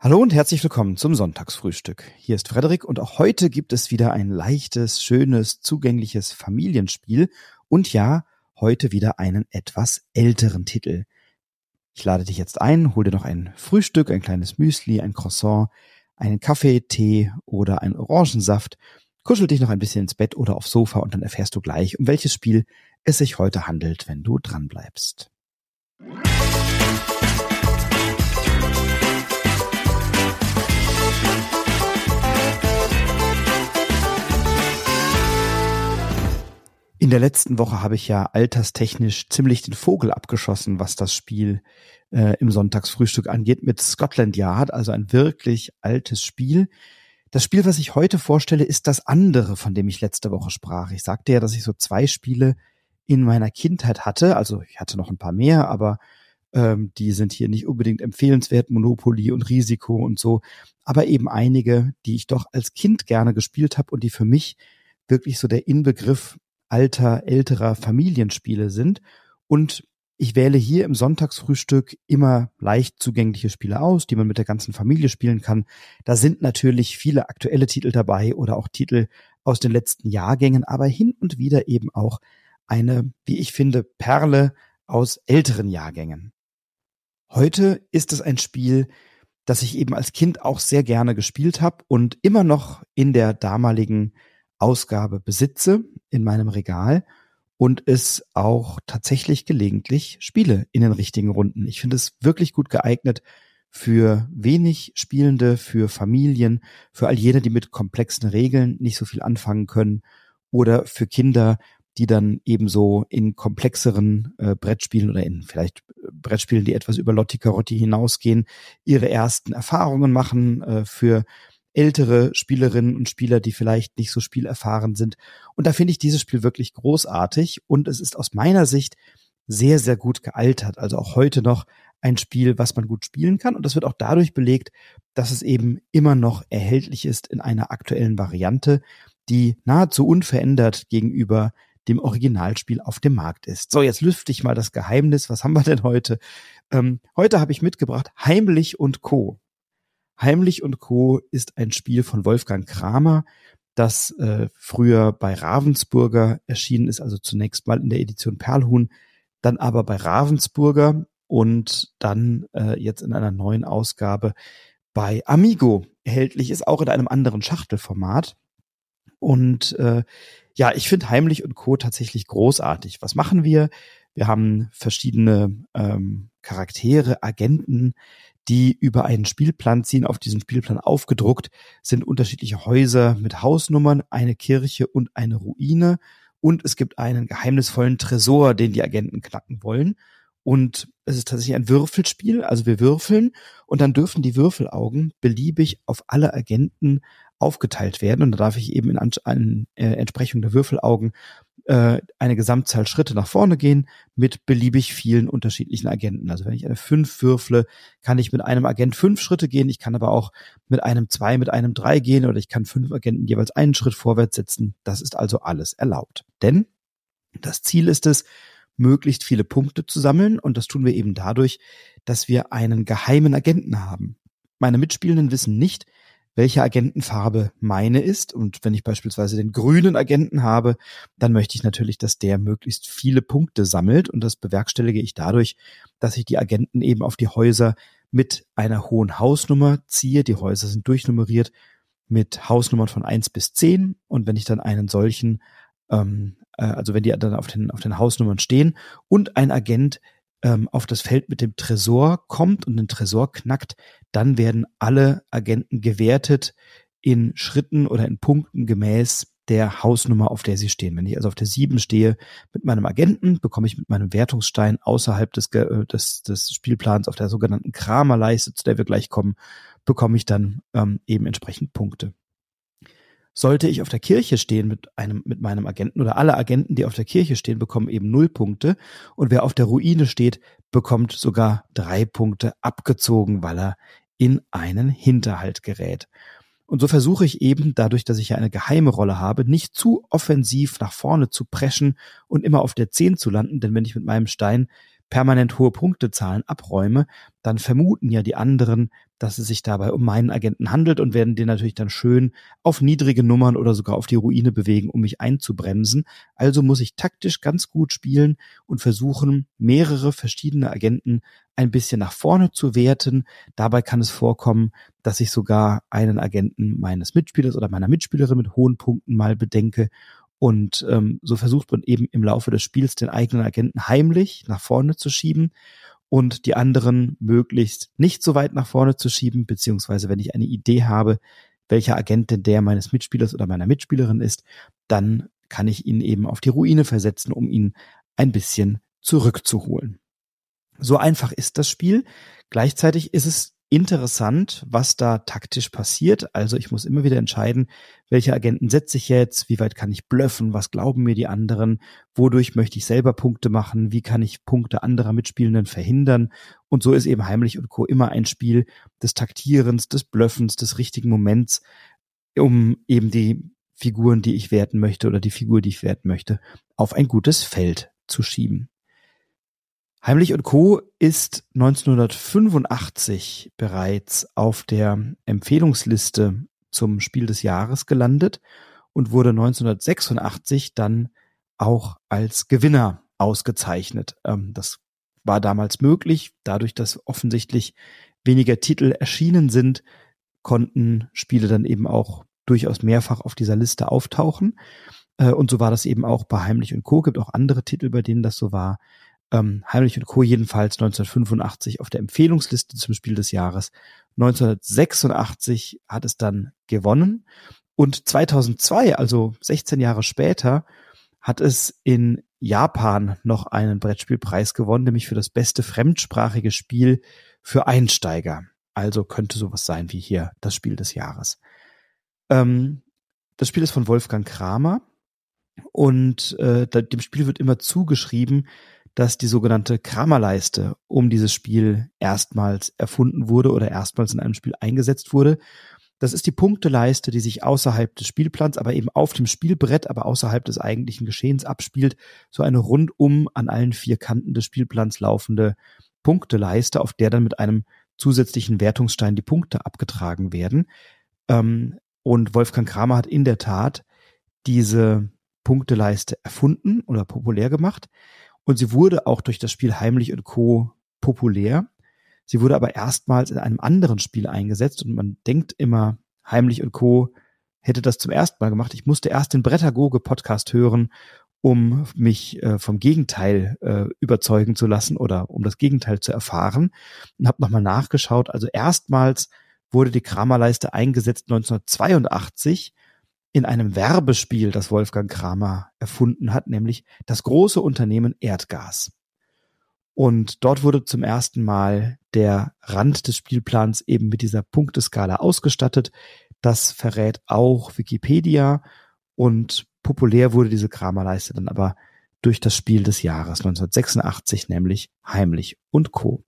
Hallo und herzlich willkommen zum Sonntagsfrühstück. Hier ist Frederik und auch heute gibt es wieder ein leichtes, schönes, zugängliches Familienspiel und ja, heute wieder einen etwas älteren Titel. Ich lade dich jetzt ein, hol dir noch ein Frühstück, ein kleines Müsli, ein Croissant, einen Kaffee, Tee oder einen Orangensaft, kuschel dich noch ein bisschen ins Bett oder aufs Sofa und dann erfährst du gleich, um welches Spiel es sich heute handelt, wenn du dranbleibst. In der letzten Woche habe ich ja alterstechnisch ziemlich den Vogel abgeschossen, was das Spiel äh, im Sonntagsfrühstück angeht, mit Scotland Yard, also ein wirklich altes Spiel. Das Spiel, was ich heute vorstelle, ist das andere, von dem ich letzte Woche sprach. Ich sagte ja, dass ich so zwei Spiele in meiner Kindheit hatte. Also ich hatte noch ein paar mehr, aber ähm, die sind hier nicht unbedingt empfehlenswert, Monopoly und Risiko und so. Aber eben einige, die ich doch als Kind gerne gespielt habe und die für mich wirklich so der Inbegriff alter, älterer Familienspiele sind. Und ich wähle hier im Sonntagsfrühstück immer leicht zugängliche Spiele aus, die man mit der ganzen Familie spielen kann. Da sind natürlich viele aktuelle Titel dabei oder auch Titel aus den letzten Jahrgängen, aber hin und wieder eben auch eine, wie ich finde, Perle aus älteren Jahrgängen. Heute ist es ein Spiel, das ich eben als Kind auch sehr gerne gespielt habe und immer noch in der damaligen Ausgabe besitze in meinem Regal und es auch tatsächlich gelegentlich spiele in den richtigen Runden. Ich finde es wirklich gut geeignet für wenig Spielende, für Familien, für all jene, die mit komplexen Regeln nicht so viel anfangen können oder für Kinder, die dann ebenso in komplexeren äh, Brettspielen oder in vielleicht Brettspielen, die etwas über Lotti Carotti hinausgehen, ihre ersten Erfahrungen machen, äh, für ältere Spielerinnen und Spieler, die vielleicht nicht so spielerfahren sind. Und da finde ich dieses Spiel wirklich großartig und es ist aus meiner Sicht sehr, sehr gut gealtert. Also auch heute noch ein Spiel, was man gut spielen kann. Und das wird auch dadurch belegt, dass es eben immer noch erhältlich ist in einer aktuellen Variante, die nahezu unverändert gegenüber dem Originalspiel auf dem Markt ist. So, jetzt lüfte ich mal das Geheimnis. Was haben wir denn heute? Ähm, heute habe ich mitgebracht Heimlich und Co. Heimlich und Co. ist ein Spiel von Wolfgang Kramer, das äh, früher bei Ravensburger erschienen ist, also zunächst mal in der Edition Perlhuhn, dann aber bei Ravensburger und dann äh, jetzt in einer neuen Ausgabe bei Amigo erhältlich ist, auch in einem anderen Schachtelformat. Und äh, ja, ich finde Heimlich und Co. tatsächlich großartig. Was machen wir? Wir haben verschiedene ähm, Charaktere, Agenten, die über einen Spielplan ziehen. Auf diesem Spielplan aufgedruckt sind unterschiedliche Häuser mit Hausnummern, eine Kirche und eine Ruine. Und es gibt einen geheimnisvollen Tresor, den die Agenten knacken wollen. Und es ist tatsächlich ein Würfelspiel. Also wir würfeln und dann dürfen die Würfelaugen beliebig auf alle Agenten aufgeteilt werden. Und da darf ich eben in, An in äh, Entsprechung der Würfelaugen äh, eine Gesamtzahl Schritte nach vorne gehen mit beliebig vielen unterschiedlichen Agenten. Also wenn ich eine 5 würfle, kann ich mit einem Agent fünf Schritte gehen. Ich kann aber auch mit einem 2, mit einem 3 gehen oder ich kann fünf Agenten jeweils einen Schritt vorwärts setzen. Das ist also alles erlaubt. Denn das Ziel ist es, möglichst viele Punkte zu sammeln und das tun wir eben dadurch, dass wir einen geheimen Agenten haben. Meine Mitspielenden wissen nicht, welche Agentenfarbe meine ist. Und wenn ich beispielsweise den grünen Agenten habe, dann möchte ich natürlich, dass der möglichst viele Punkte sammelt. Und das bewerkstellige ich dadurch, dass ich die Agenten eben auf die Häuser mit einer hohen Hausnummer ziehe. Die Häuser sind durchnummeriert mit Hausnummern von eins bis zehn Und wenn ich dann einen solchen, ähm, äh, also wenn die dann auf den, auf den Hausnummern stehen und ein Agent ähm, auf das Feld mit dem Tresor kommt und den Tresor knackt, dann werden alle Agenten gewertet in Schritten oder in Punkten gemäß der Hausnummer, auf der sie stehen. Wenn ich also auf der 7 stehe mit meinem Agenten, bekomme ich mit meinem Wertungsstein außerhalb des, äh, des, des Spielplans auf der sogenannten Kramerleiste, zu der wir gleich kommen, bekomme ich dann ähm, eben entsprechend Punkte. Sollte ich auf der Kirche stehen mit einem, mit meinem Agenten oder alle Agenten, die auf der Kirche stehen, bekommen eben null Punkte und wer auf der Ruine steht, bekommt sogar drei Punkte abgezogen, weil er in einen Hinterhalt gerät. Und so versuche ich eben, dadurch, dass ich ja eine geheime Rolle habe, nicht zu offensiv nach vorne zu preschen und immer auf der 10 zu landen, denn wenn ich mit meinem Stein permanent hohe Punktezahlen abräume, dann vermuten ja die anderen, dass es sich dabei um meinen Agenten handelt und werden den natürlich dann schön auf niedrige Nummern oder sogar auf die Ruine bewegen, um mich einzubremsen. Also muss ich taktisch ganz gut spielen und versuchen, mehrere verschiedene Agenten ein bisschen nach vorne zu werten. Dabei kann es vorkommen, dass ich sogar einen Agenten meines Mitspielers oder meiner Mitspielerin mit hohen Punkten mal bedenke und ähm, so versucht man eben im Laufe des Spiels den eigenen Agenten heimlich nach vorne zu schieben und die anderen möglichst nicht so weit nach vorne zu schieben, beziehungsweise wenn ich eine Idee habe, welcher Agent denn der meines Mitspielers oder meiner Mitspielerin ist, dann kann ich ihn eben auf die Ruine versetzen, um ihn ein bisschen zurückzuholen. So einfach ist das Spiel. Gleichzeitig ist es interessant, was da taktisch passiert. Also ich muss immer wieder entscheiden, welche Agenten setze ich jetzt, wie weit kann ich blöffen, was glauben mir die anderen, wodurch möchte ich selber Punkte machen, wie kann ich Punkte anderer Mitspielenden verhindern. Und so ist eben Heimlich und Co. immer ein Spiel des Taktierens, des Blöffens, des richtigen Moments, um eben die Figuren, die ich werten möchte oder die Figur, die ich werten möchte, auf ein gutes Feld zu schieben. Heimlich und Co. ist 1985 bereits auf der Empfehlungsliste zum Spiel des Jahres gelandet und wurde 1986 dann auch als Gewinner ausgezeichnet. Ähm, das war damals möglich, dadurch, dass offensichtlich weniger Titel erschienen sind, konnten Spiele dann eben auch durchaus mehrfach auf dieser Liste auftauchen. Äh, und so war das eben auch bei Heimlich und Co. Gibt auch andere Titel, bei denen das so war ähm, Heimlich und Co. jedenfalls 1985 auf der Empfehlungsliste zum Spiel des Jahres. 1986 hat es dann gewonnen und 2002, also 16 Jahre später, hat es in Japan noch einen Brettspielpreis gewonnen, nämlich für das beste fremdsprachige Spiel für Einsteiger. Also könnte sowas sein wie hier das Spiel des Jahres. Ähm, das Spiel ist von Wolfgang Kramer und äh, dem Spiel wird immer zugeschrieben, dass die sogenannte Kramerleiste um dieses Spiel erstmals erfunden wurde oder erstmals in einem Spiel eingesetzt wurde. Das ist die Punkteleiste, die sich außerhalb des Spielplans, aber eben auf dem Spielbrett, aber außerhalb des eigentlichen Geschehens abspielt. So eine rundum an allen vier Kanten des Spielplans laufende Punkteleiste, auf der dann mit einem zusätzlichen Wertungsstein die Punkte abgetragen werden. Ähm, und Wolfgang Kramer hat in der Tat diese Punkteleiste erfunden oder populär gemacht. Und sie wurde auch durch das Spiel Heimlich und Co. populär. Sie wurde aber erstmals in einem anderen Spiel eingesetzt und man denkt immer, Heimlich und Co. hätte das zum ersten Mal gemacht. Ich musste erst den Brettagoge Podcast hören, um mich äh, vom Gegenteil äh, überzeugen zu lassen oder um das Gegenteil zu erfahren und habe nochmal nachgeschaut. Also erstmals wurde die Kramerleiste eingesetzt 1982 in einem Werbespiel, das Wolfgang Kramer erfunden hat, nämlich das große Unternehmen Erdgas. Und dort wurde zum ersten Mal der Rand des Spielplans eben mit dieser Punkteskala ausgestattet. Das verrät auch Wikipedia und populär wurde diese Kramerleiste dann aber durch das Spiel des Jahres 1986, nämlich Heimlich und Co.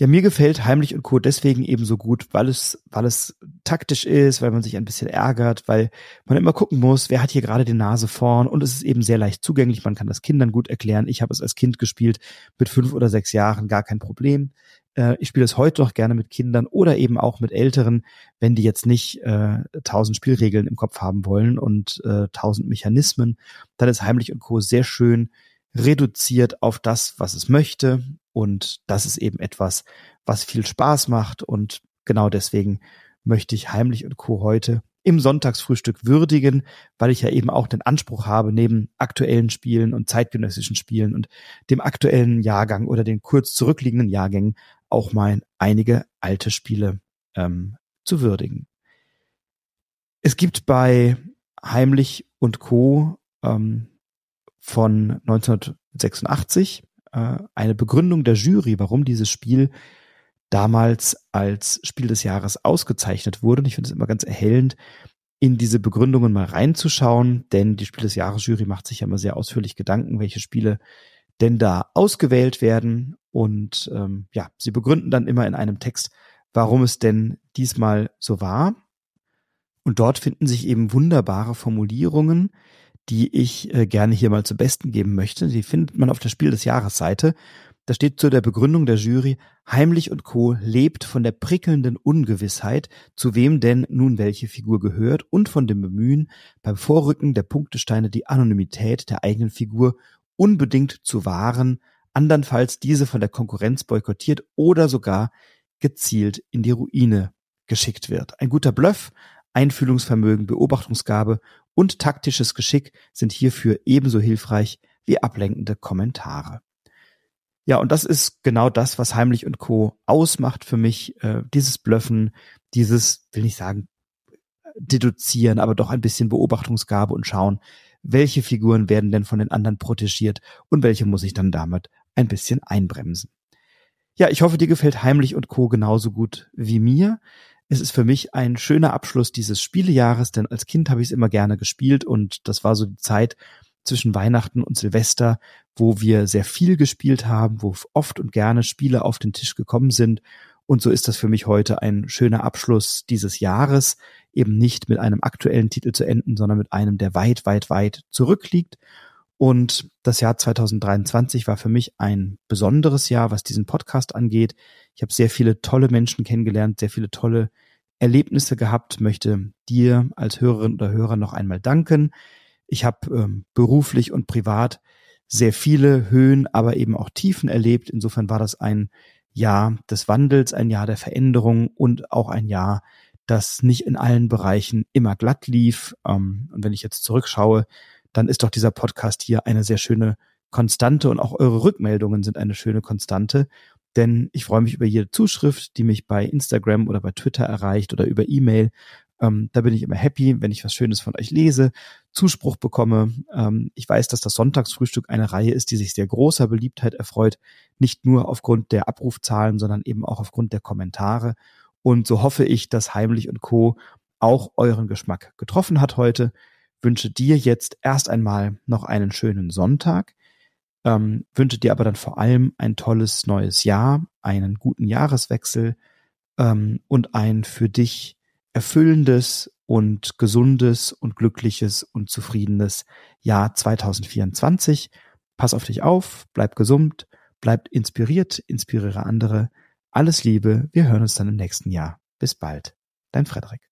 Ja, mir gefällt Heimlich und Co. deswegen eben so gut, weil es, weil es taktisch ist, weil man sich ein bisschen ärgert, weil man immer gucken muss, wer hat hier gerade die Nase vorn und es ist eben sehr leicht zugänglich. Man kann das Kindern gut erklären. Ich habe es als Kind gespielt, mit fünf oder sechs Jahren, gar kein Problem. Äh, ich spiele es heute noch gerne mit Kindern oder eben auch mit Älteren, wenn die jetzt nicht äh, tausend äh, Spielregeln im Kopf haben wollen und äh, tausend Mechanismen. Dann ist Heimlich und Co. sehr schön reduziert auf das, was es möchte. Und das ist eben etwas, was viel Spaß macht. Und genau deswegen möchte ich Heimlich und Co. heute im Sonntagsfrühstück würdigen, weil ich ja eben auch den Anspruch habe, neben aktuellen Spielen und zeitgenössischen Spielen und dem aktuellen Jahrgang oder den kurz zurückliegenden Jahrgängen auch mal einige alte Spiele ähm, zu würdigen. Es gibt bei Heimlich und Co. Ähm, von 1986 äh, eine Begründung der Jury, warum dieses Spiel damals als Spiel des Jahres ausgezeichnet wurde. Und ich finde es immer ganz erhellend, in diese Begründungen mal reinzuschauen, denn die Spiel des Jahres Jury macht sich ja immer sehr ausführlich Gedanken, welche Spiele denn da ausgewählt werden. Und ähm, ja, sie begründen dann immer in einem Text, warum es denn diesmal so war. Und dort finden sich eben wunderbare Formulierungen, die ich äh, gerne hier mal zu Besten geben möchte. Die findet man auf der Spiel des Jahres Seite. Da steht zu der Begründung der Jury, Heimlich und Co. lebt von der prickelnden Ungewissheit, zu wem denn nun welche Figur gehört und von dem Bemühen, beim Vorrücken der Punktesteine die Anonymität der eigenen Figur unbedingt zu wahren, andernfalls diese von der Konkurrenz boykottiert oder sogar gezielt in die Ruine geschickt wird. Ein guter Bluff, Einfühlungsvermögen, Beobachtungsgabe und taktisches Geschick sind hierfür ebenso hilfreich wie ablenkende Kommentare. Ja, und das ist genau das, was Heimlich und Co. ausmacht für mich. Äh, dieses Blöffen, dieses, will nicht sagen, deduzieren, aber doch ein bisschen Beobachtungsgabe und schauen, welche Figuren werden denn von den anderen protegiert und welche muss ich dann damit ein bisschen einbremsen. Ja, ich hoffe, dir gefällt Heimlich und Co. genauso gut wie mir. Es ist für mich ein schöner Abschluss dieses Spielejahres, denn als Kind habe ich es immer gerne gespielt und das war so die Zeit, zwischen Weihnachten und Silvester, wo wir sehr viel gespielt haben, wo oft und gerne Spiele auf den Tisch gekommen sind. Und so ist das für mich heute ein schöner Abschluss dieses Jahres, eben nicht mit einem aktuellen Titel zu enden, sondern mit einem, der weit, weit, weit zurückliegt. Und das Jahr 2023 war für mich ein besonderes Jahr, was diesen Podcast angeht. Ich habe sehr viele tolle Menschen kennengelernt, sehr viele tolle Erlebnisse gehabt, möchte dir als Hörerin oder Hörer noch einmal danken. Ich habe ähm, beruflich und privat sehr viele Höhen, aber eben auch Tiefen erlebt. Insofern war das ein Jahr des Wandels, ein Jahr der Veränderung und auch ein Jahr, das nicht in allen Bereichen immer glatt lief. Ähm, und wenn ich jetzt zurückschaue, dann ist doch dieser Podcast hier eine sehr schöne Konstante und auch eure Rückmeldungen sind eine schöne Konstante. Denn ich freue mich über jede Zuschrift, die mich bei Instagram oder bei Twitter erreicht oder über E-Mail. Ähm, da bin ich immer happy, wenn ich was Schönes von euch lese, Zuspruch bekomme. Ähm, ich weiß, dass das Sonntagsfrühstück eine Reihe ist, die sich sehr großer Beliebtheit erfreut, nicht nur aufgrund der Abrufzahlen, sondern eben auch aufgrund der Kommentare. Und so hoffe ich, dass Heimlich und Co. auch euren Geschmack getroffen hat heute. Wünsche dir jetzt erst einmal noch einen schönen Sonntag. Ähm, wünsche dir aber dann vor allem ein tolles neues Jahr, einen guten Jahreswechsel ähm, und ein für dich erfüllendes und gesundes und glückliches und zufriedenes Jahr 2024. Pass auf dich auf, bleib gesund, bleib inspiriert, inspiriere andere. Alles Liebe, wir hören uns dann im nächsten Jahr. Bis bald. Dein Frederik.